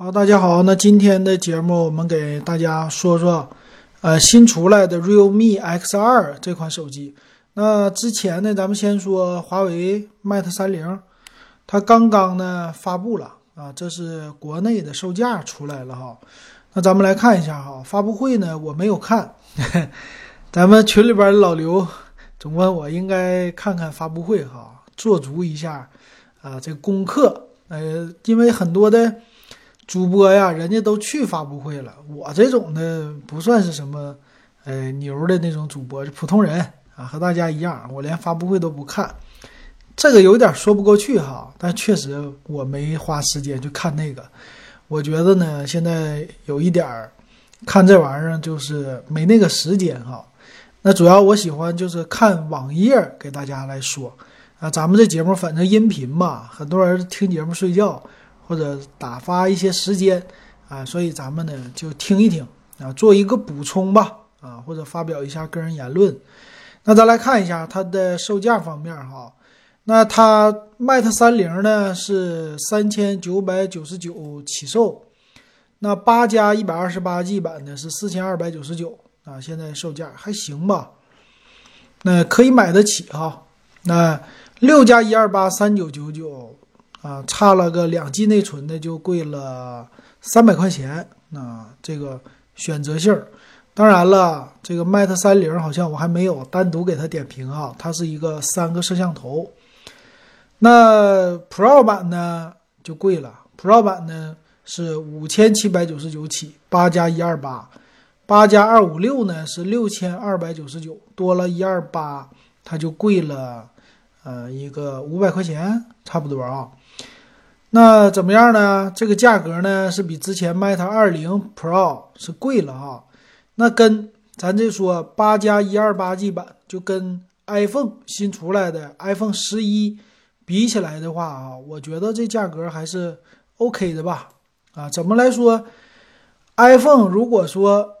好，大家好，那今天的节目我们给大家说说，呃，新出来的 Realme X2 这款手机。那之前呢，咱们先说华为 Mate 三零，它刚刚呢发布了啊，这是国内的售价出来了哈。那咱们来看一下哈，发布会呢我没有看，咱们群里边老刘总问我应该看看发布会哈，做足一下啊这功课，呃，因为很多的。主播呀，人家都去发布会了，我这种的不算是什么，呃，牛的那种主播，是普通人啊，和大家一样，我连发布会都不看，这个有点说不过去哈。但确实我没花时间去看那个，我觉得呢，现在有一点儿看这玩意儿就是没那个时间哈。那主要我喜欢就是看网页给大家来说啊，咱们这节目反正音频嘛，很多人听节目睡觉。或者打发一些时间啊，所以咱们呢就听一听啊，做一个补充吧啊，或者发表一下个人言论。那咱来看一下它的售价方面哈，那它 Mate 三零呢是三千九百九十九起售，那八加一百二十八 G 版呢是四千二百九十九啊，现在售价还行吧？那可以买得起哈。那六加一二八三九九九。啊，差了个两 G 内存的就贵了三百块钱。那这个选择性，当然了，这个 Mate 三零好像我还没有单独给它点评啊。它是一个三个摄像头。那 Pro 版呢就贵了，Pro 版呢是五千七百九十九起，八加一二八，八加二五六呢是六千二百九十九，多了一二八，它就贵了，呃，一个五百块钱差不多啊。那怎么样呢？这个价格呢是比之前 Mate 二零 Pro 是贵了啊。那跟咱这说八加一二八 G 版，就跟 iPhone 新出来的 iPhone 十一比起来的话啊，我觉得这价格还是 OK 的吧。啊，怎么来说？iPhone 如果说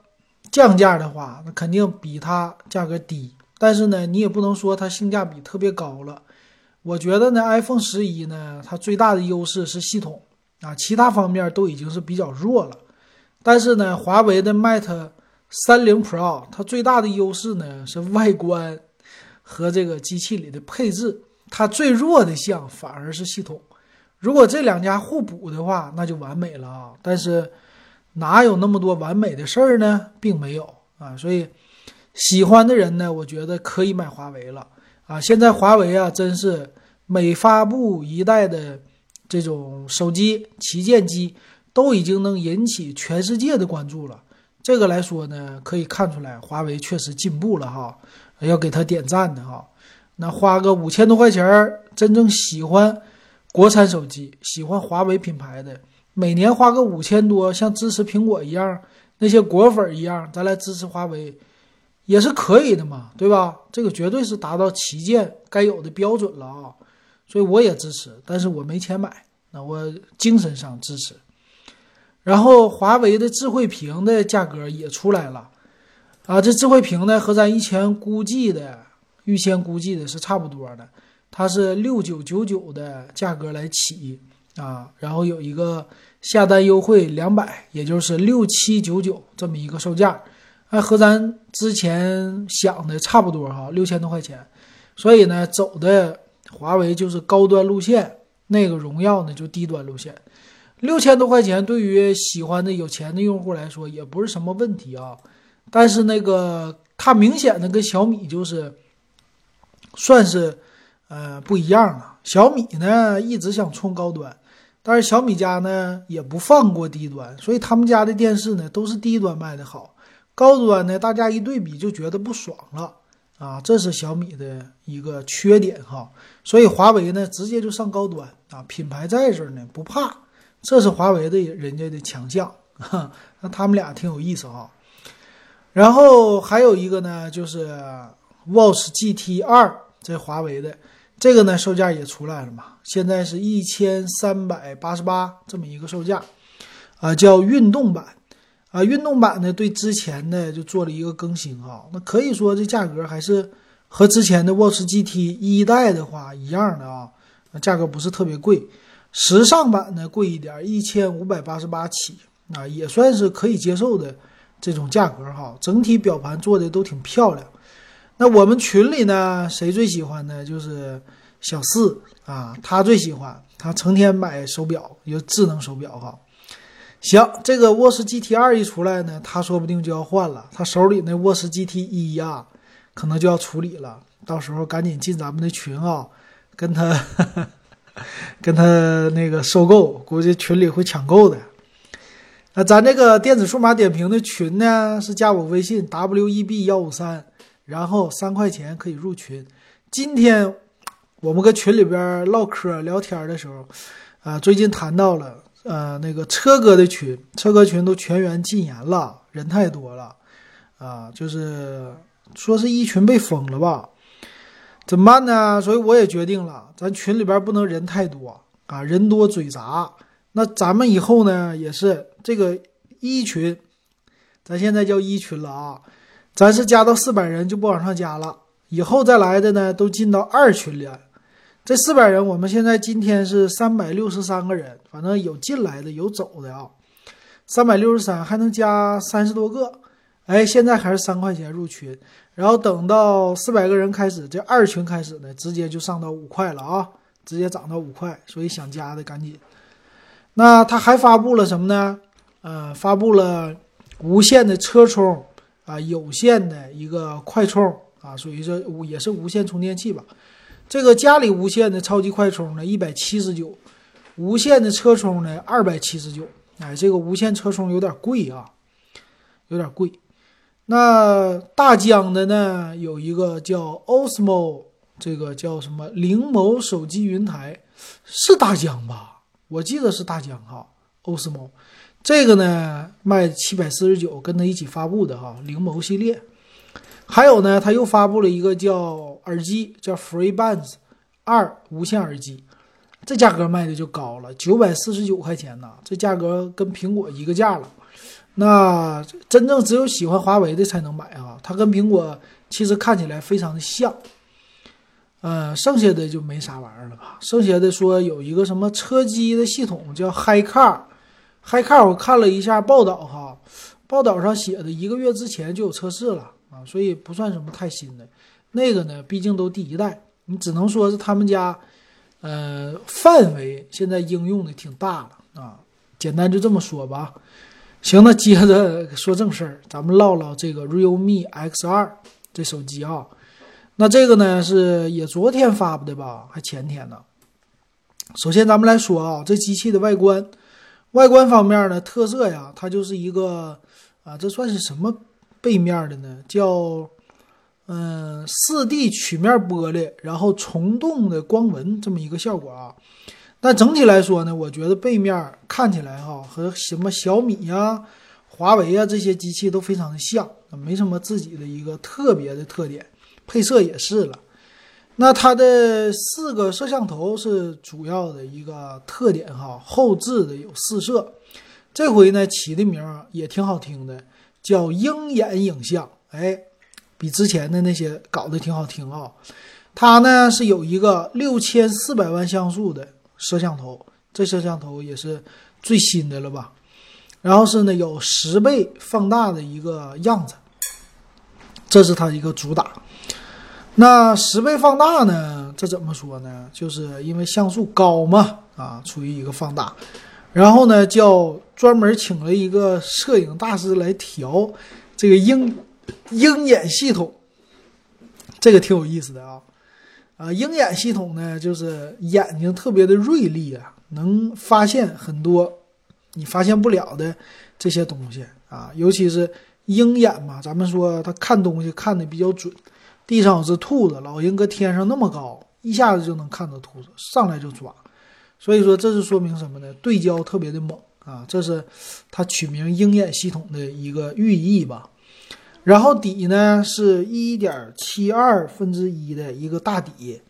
降价的话，那肯定比它价格低。但是呢，你也不能说它性价比特别高了。我觉得呢，iPhone 十一呢，它最大的优势是系统啊，其他方面都已经是比较弱了。但是呢，华为的 Mate 三零 Pro 它最大的优势呢是外观和这个机器里的配置，它最弱的项反而是系统。如果这两家互补的话，那就完美了啊！但是哪有那么多完美的事儿呢？并没有啊，所以喜欢的人呢，我觉得可以买华为了。啊，现在华为啊，真是每发布一代的这种手机旗舰机，都已经能引起全世界的关注了。这个来说呢，可以看出来华为确实进步了哈，要给他点赞的哈。那花个五千多块钱儿，真正喜欢国产手机、喜欢华为品牌的，每年花个五千多，像支持苹果一样，那些果粉一样，咱来支持华为。也是可以的嘛，对吧？这个绝对是达到旗舰该有的标准了啊，所以我也支持，但是我没钱买，那我精神上支持。然后华为的智慧屏的价格也出来了，啊，这智慧屏呢和咱以前估计的、预先估计的是差不多的，它是六九九九的价格来起啊，然后有一个下单优惠两百，也就是六七九九这么一个售价。还和咱之前想的差不多哈，六千多块钱，所以呢，走的华为就是高端路线，那个荣耀呢就低端路线。六千多块钱对于喜欢的有钱的用户来说也不是什么问题啊。但是那个它明显的跟小米就是算是呃不一样了。小米呢一直想冲高端，但是小米家呢也不放过低端，所以他们家的电视呢都是低端卖的好。高端呢，大家一对比就觉得不爽了啊，这是小米的一个缺点哈。所以华为呢，直接就上高端啊，品牌在这儿呢，不怕，这是华为的人家的强项。那他们俩挺有意思哈。然后还有一个呢，就是 Watch GT 二，这华为的这个呢，售价也出来了嘛，现在是一千三百八十八这么一个售价，啊，叫运动版。啊，运动版呢，对之前的就做了一个更新啊，那可以说这价格还是和之前的 Watch GT 一代的话一样的啊，那价格不是特别贵。时尚版呢贵一点，一千五百八十八起啊，也算是可以接受的这种价格哈。整体表盘做的都挺漂亮。那我们群里呢，谁最喜欢呢？就是小四啊，他最喜欢，他成天买手表，有智能手表哈。行，这个沃斯 GT 二一出来呢，他说不定就要换了。他手里那沃斯 GT 一呀，可能就要处理了。到时候赶紧进咱们的群啊，跟他 跟他那个收购，估计群里会抢购的。那咱这个电子数码点评的群呢，是加我微信 web 幺五三，然后三块钱可以入群。今天我们搁群里边唠嗑聊天的时候，啊，最近谈到了。呃，那个车哥的群，车哥群都全员禁言了，人太多了，啊，就是说是一群被封了吧？怎么办呢？所以我也决定了，咱群里边不能人太多啊，人多嘴杂。那咱们以后呢，也是这个一群，咱现在叫一群了啊，咱是加到四百人就不往上加了，以后再来的呢，都进到二群里。这四百人，我们现在今天是三百六十三个人，反正有进来的，有走的啊。三百六十三还能加三十多个，哎，现在还是三块钱入群，然后等到四百个人开始，这二群开始呢，直接就上到五块了啊，直接涨到五块，所以想加的赶紧。那他还发布了什么呢？呃，发布了无线的车充啊，有线的一个快充啊，属于这也是无线充电器吧。这个家里无线的超级快充呢，一百七十九；无线的车充呢，二百七十九。哎，这个无线车充有点贵啊，有点贵。那大疆的呢，有一个叫 Osmo，这个叫什么灵眸手机云台，是大疆吧？我记得是大疆哈，Osmo。这个呢，卖七百四十九，跟它一起发布的哈，灵眸系列。还有呢，他又发布了一个叫耳机，叫 FreeBuds 二无线耳机，这价格卖的就高了，九百四十九块钱呢，这价格跟苹果一个价了。那真正只有喜欢华为的才能买啊，它跟苹果其实看起来非常的像。呃，剩下的就没啥玩意儿了吧？剩下的说有一个什么车机的系统叫 HiCar，HiCar 我看了一下报道哈，报道上写的一个月之前就有测试了。啊，所以不算什么太新的，那个呢，毕竟都第一代，你只能说是他们家，呃，范围现在应用的挺大了啊。简单就这么说吧。行，那接着说正事儿，咱们唠唠这个 Realme X2 这手机啊。那这个呢是也昨天发布的吧，还前天呢。首先咱们来说啊，这机器的外观，外观方面呢特色呀，它就是一个啊，这算是什么？背面的呢叫嗯四 D 曲面玻璃，然后虫洞的光纹这么一个效果啊。但整体来说呢，我觉得背面看起来哈和什么小米呀、华为啊这些机器都非常的像，没什么自己的一个特别的特点。配色也是了，那它的四个摄像头是主要的一个特点哈，后置的有四摄，这回呢起的名也挺好听的。叫鹰眼影像，哎，比之前的那些搞得挺好听啊。它呢是有一个六千四百万像素的摄像头，这摄像头也是最新的了吧？然后是呢有十倍放大的一个样子，这是它一个主打。那十倍放大呢？这怎么说呢？就是因为像素高嘛，啊，处于一个放大。然后呢，叫专门请了一个摄影大师来调这个鹰鹰眼系统，这个挺有意思的啊。啊，鹰眼系统呢，就是眼睛特别的锐利啊，能发现很多你发现不了的这些东西啊。尤其是鹰眼嘛，咱们说它看东西看的比较准。地上有只兔子，老鹰搁天上那么高，一下子就能看到兔子，上来就抓。所以说，这是说明什么呢？对焦特别的猛啊，这是它取名鹰眼系统的一个寓意吧。然后底呢是一点七二分之一的一个大底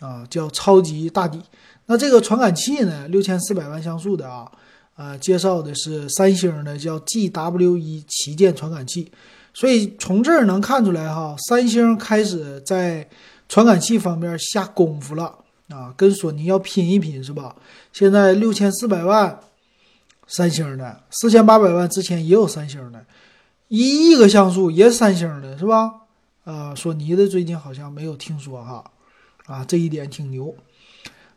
啊，叫超级大底。那这个传感器呢，六千四百万像素的啊，呃，介绍的是三星的叫 GW 一旗舰传感器。所以从这儿能看出来哈，三星开始在传感器方面下功夫了。啊，跟索尼要拼一拼是吧？现在六千四百万，三星的四千八百万之前也有三星的，一亿个像素也三星的，是吧？呃，索尼的最近好像没有听说哈，啊，这一点挺牛。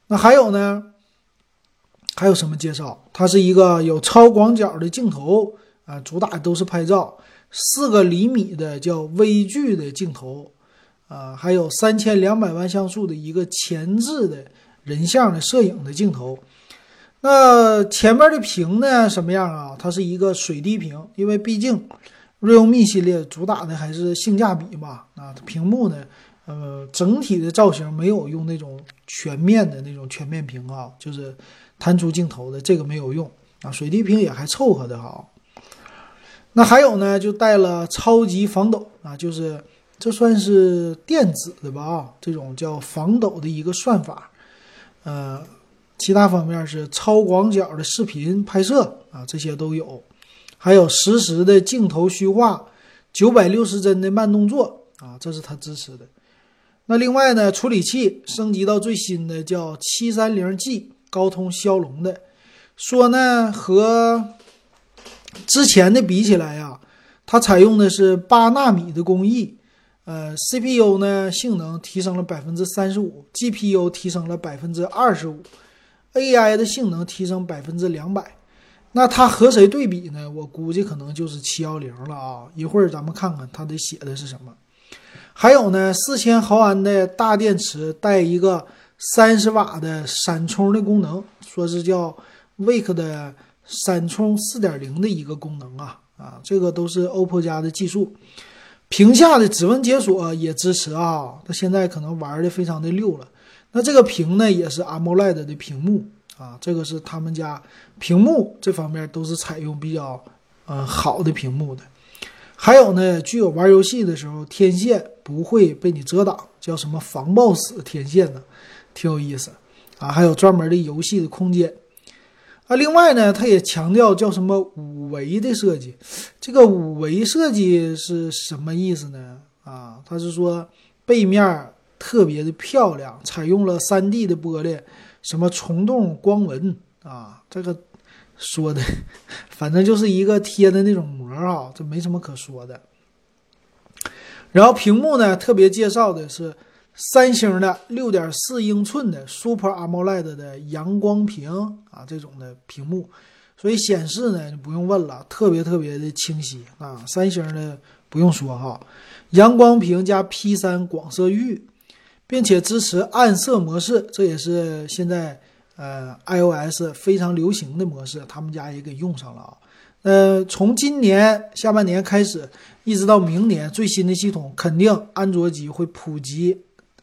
那还有呢？还有什么介绍？它是一个有超广角的镜头啊，主打都是拍照，四个厘米的叫微距的镜头啊，还有三千两百万像素的一个前置的人像的摄影的镜头。那前面的屏呢？什么样啊？它是一个水滴屏，因为毕竟 realme 系列主打的还是性价比嘛。啊，屏幕呢，呃，整体的造型没有用那种全面的那种全面屏啊，就是弹出镜头的这个没有用啊，水滴屏也还凑合的哈。那还有呢，就带了超级防抖啊，就是这算是电子的吧啊，这种叫防抖的一个算法，呃。其他方面是超广角的视频拍摄啊，这些都有，还有实时的镜头虚化，九百六十帧的慢动作啊，这是它支持的。那另外呢，处理器升级到最新的叫七三零 G 高通骁龙的，说呢和之前的比起来呀，它采用的是八纳米的工艺，呃，CPU 呢性能提升了百分之三十五，GPU 提升了百分之二十五。AI 的性能提升百分之两百，那它和谁对比呢？我估计可能就是七幺零了啊！一会儿咱们看看它的写的是什么。还有呢，四千毫安的大电池带一个三十瓦的闪充的功能，说是叫 Wake 的闪充四点零的一个功能啊啊！这个都是 OPPO 家的技术。屏下的指纹解锁也支持啊，它现在可能玩的非常的溜了。那这个屏呢，也是 AMOLED 的屏幕啊，这个是他们家屏幕这方面都是采用比较呃好的屏幕的。还有呢，具有玩游戏的时候天线不会被你遮挡，叫什么防爆死天线呢？挺有意思啊。还有专门的游戏的空间啊。另外呢，它也强调叫什么五维的设计。这个五维设计是什么意思呢？啊，它是说背面。特别的漂亮，采用了三 D 的玻璃，什么虫洞光纹啊，这个说的，反正就是一个贴的那种膜啊，这没什么可说的。然后屏幕呢，特别介绍的是三星的六点四英寸的 Super AMOLED 的阳光屏啊，这种的屏幕，所以显示呢就不用问了，特别特别的清晰啊。三星的不用说哈，阳光屏加 P 三广色域。并且支持暗色模式，这也是现在呃 iOS 非常流行的模式，他们家也给用上了啊。呃，从今年下半年开始，一直到明年，最新的系统肯定安卓机会普及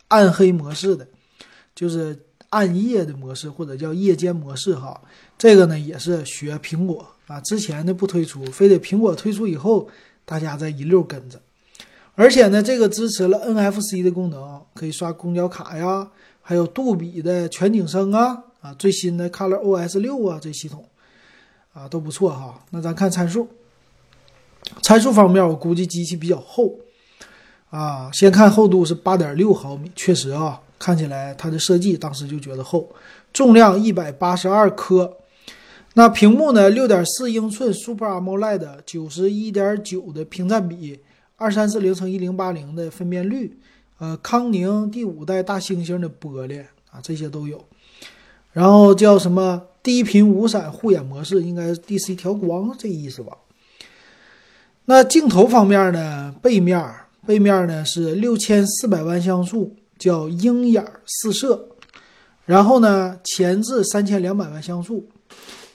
暗黑模式的，就是暗夜的模式或者叫夜间模式哈。这个呢也是学苹果啊，之前的不推出，非得苹果推出以后，大家再一溜跟着。而且呢，这个支持了 NFC 的功能，可以刷公交卡呀，还有杜比的全景声啊，啊，最新的 ColorOS 六啊，这系统啊都不错哈。那咱看参数，参数方面，我估计机器比较厚啊。先看厚度是八点六毫米，确实啊，看起来它的设计当时就觉得厚。重量一百八十二克，那屏幕呢，六点四英寸 Super AMOLED，九十一点九的屏占比。二三四零乘一零八零的分辨率，呃，康宁第五代大猩猩的玻璃啊，这些都有。然后叫什么低频无闪护眼模式，应该 DC 调光这意思吧？那镜头方面呢？背面背面呢是六千四百万像素，叫鹰眼四摄。然后呢，前置三千两百万像素，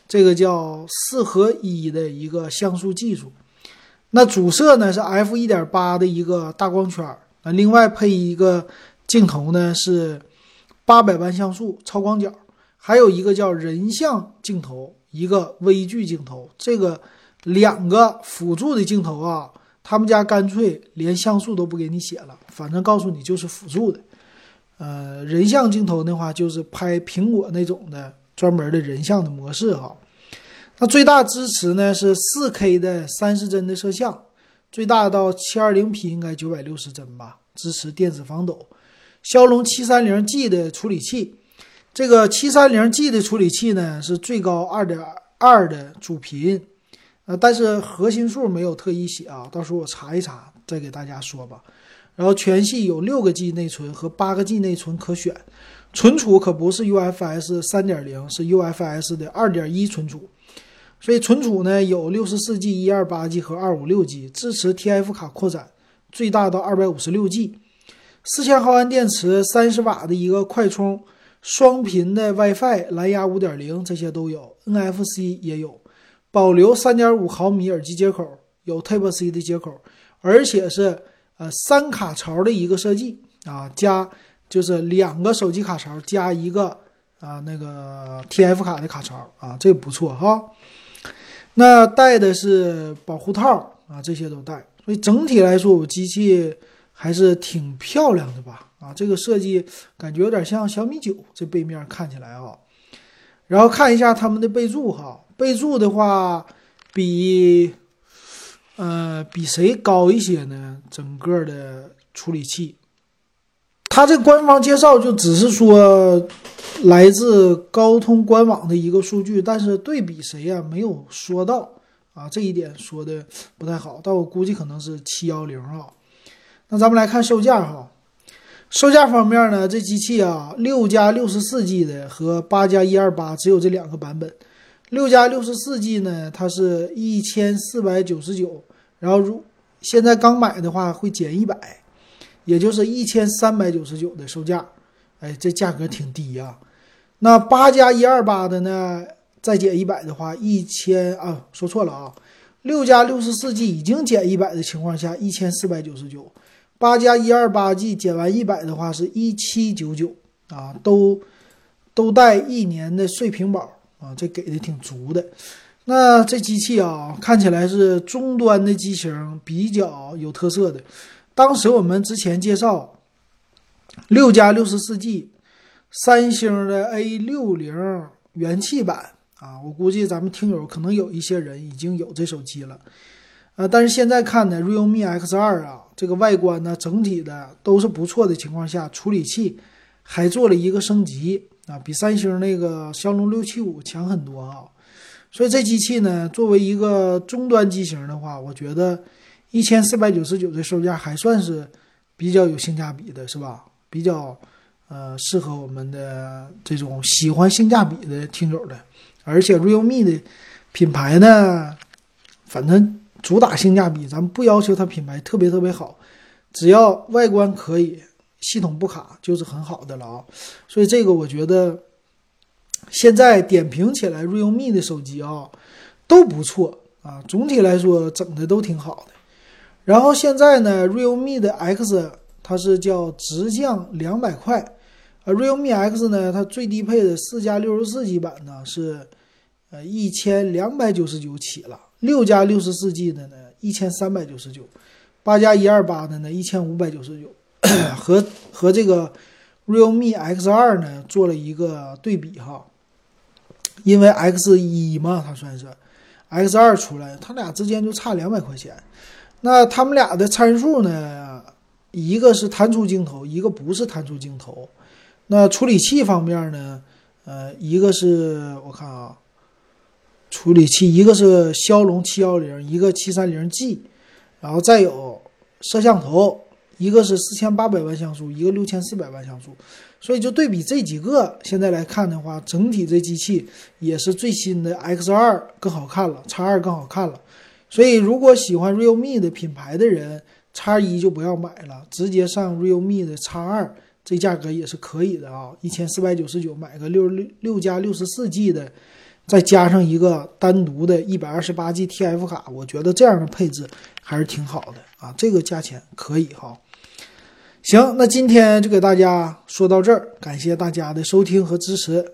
这个叫四合一的一个像素技术。那主摄呢是 f 一点八的一个大光圈那，另外配一个镜头呢是八百万像素超广角，还有一个叫人像镜头，一个微距镜头。这个两个辅助的镜头啊，他们家干脆连像素都不给你写了，反正告诉你就是辅助的。呃，人像镜头的话就是拍苹果那种的专门的人像的模式哈。那最大支持呢是四 K 的三十帧的摄像，最大到七二零 P 应该九百六十帧吧，支持电子防抖。骁龙七三零 G 的处理器，这个七三零 G 的处理器呢是最高二点二的主频，呃，但是核心数没有特意写啊，到时候我查一查再给大家说吧。然后全系有六个 G 内存和八个 G 内存可选，存储可不是 UFS 三点零，是 UFS 的二点一存储。所以存储呢有六十四 G、一二八 G 和二五六 G，支持 TF 卡扩展，最大到二百五十六 G。四千毫安电池，三十瓦的一个快充，双频的 WiFi，蓝牙五点零这些都有，NFC 也有，保留三点五毫米耳机接口，有 Type C 的接口，而且是呃三卡槽的一个设计啊，加就是两个手机卡槽加一个啊那个 TF 卡的卡槽啊，这不错哈。那带的是保护套啊，这些都带，所以整体来说，我机器还是挺漂亮的吧？啊，这个设计感觉有点像小米九，这背面看起来啊。然后看一下他们的备注哈，备注的话比呃比谁高一些呢？整个的处理器，它这官方介绍就只是说。来自高通官网的一个数据，但是对比谁呀？没有说到啊，这一点说的不太好。但我估计可能是七幺零啊。那咱们来看售价哈，售价方面呢，这机器啊，六加六十四 G 的和八加一二八只有这两个版本。六加六十四 G 呢，它是一千四百九十九，然后如现在刚买的话会减一百，也就是一千三百九十九的售价。哎，这价格挺低呀。那八加一二八的呢？再减一百的话，一千啊，说错了啊。六加六十四 G 已经减一百的情况下，一千四百九十九。八加一二八 G 减完一百的话，是一七九九啊，都都带一年的碎屏保啊，这给的挺足的。那这机器啊，看起来是中端的机型，比较有特色的。当时我们之前介绍六加六十四 G。三星的 A 六零元气版啊，我估计咱们听友可能有一些人已经有这手机了，呃，但是现在看呢，realme X 二啊，这个外观呢整体的都是不错的情况下，处理器还做了一个升级啊，比三星那个骁龙六七五强很多啊，所以这机器呢，作为一个中端机型的话，我觉得一千四百九十九的售价还算是比较有性价比的，是吧？比较。呃，适合我们的这种喜欢性价比的听友的，而且 realme 的品牌呢，反正主打性价比，咱们不要求它品牌特别特别好，只要外观可以，系统不卡就是很好的了啊。所以这个我觉得现在点评起来，realme 的手机啊都不错啊，总体来说整的都挺好的。然后现在呢，realme 的 X 它是叫直降两百块。呃，realme X 呢，它最低配的四加六十四 G 版呢是，呃一千两百九十九起了，六加六十四 G 的呢一千三百九十九，八加一二八的呢一千五百九十九，和和这个 realme X 二呢做了一个对比哈，因为 X 一嘛，它算是 X 二出来，它俩之间就差两百块钱，那他们俩的参数呢，一个是弹出镜头，一个不是弹出镜头。那处理器方面呢？呃，一个是我看啊，处理器一个是骁龙七幺零，一个七三零 G，然后再有摄像头，一个是四千八百万像素，一个六千四百万像素，所以就对比这几个，现在来看的话，整体这机器也是最新的 X 二更好看了，X 二更好看了。所以如果喜欢 realme 的品牌的人，X 一就不要买了，直接上 realme 的 X 二。这价格也是可以的啊，一千四百九十九买个六六六加六十四 G 的，再加上一个单独的一百二十八 G TF 卡，我觉得这样的配置还是挺好的啊，这个价钱可以哈。行，那今天就给大家说到这儿，感谢大家的收听和支持。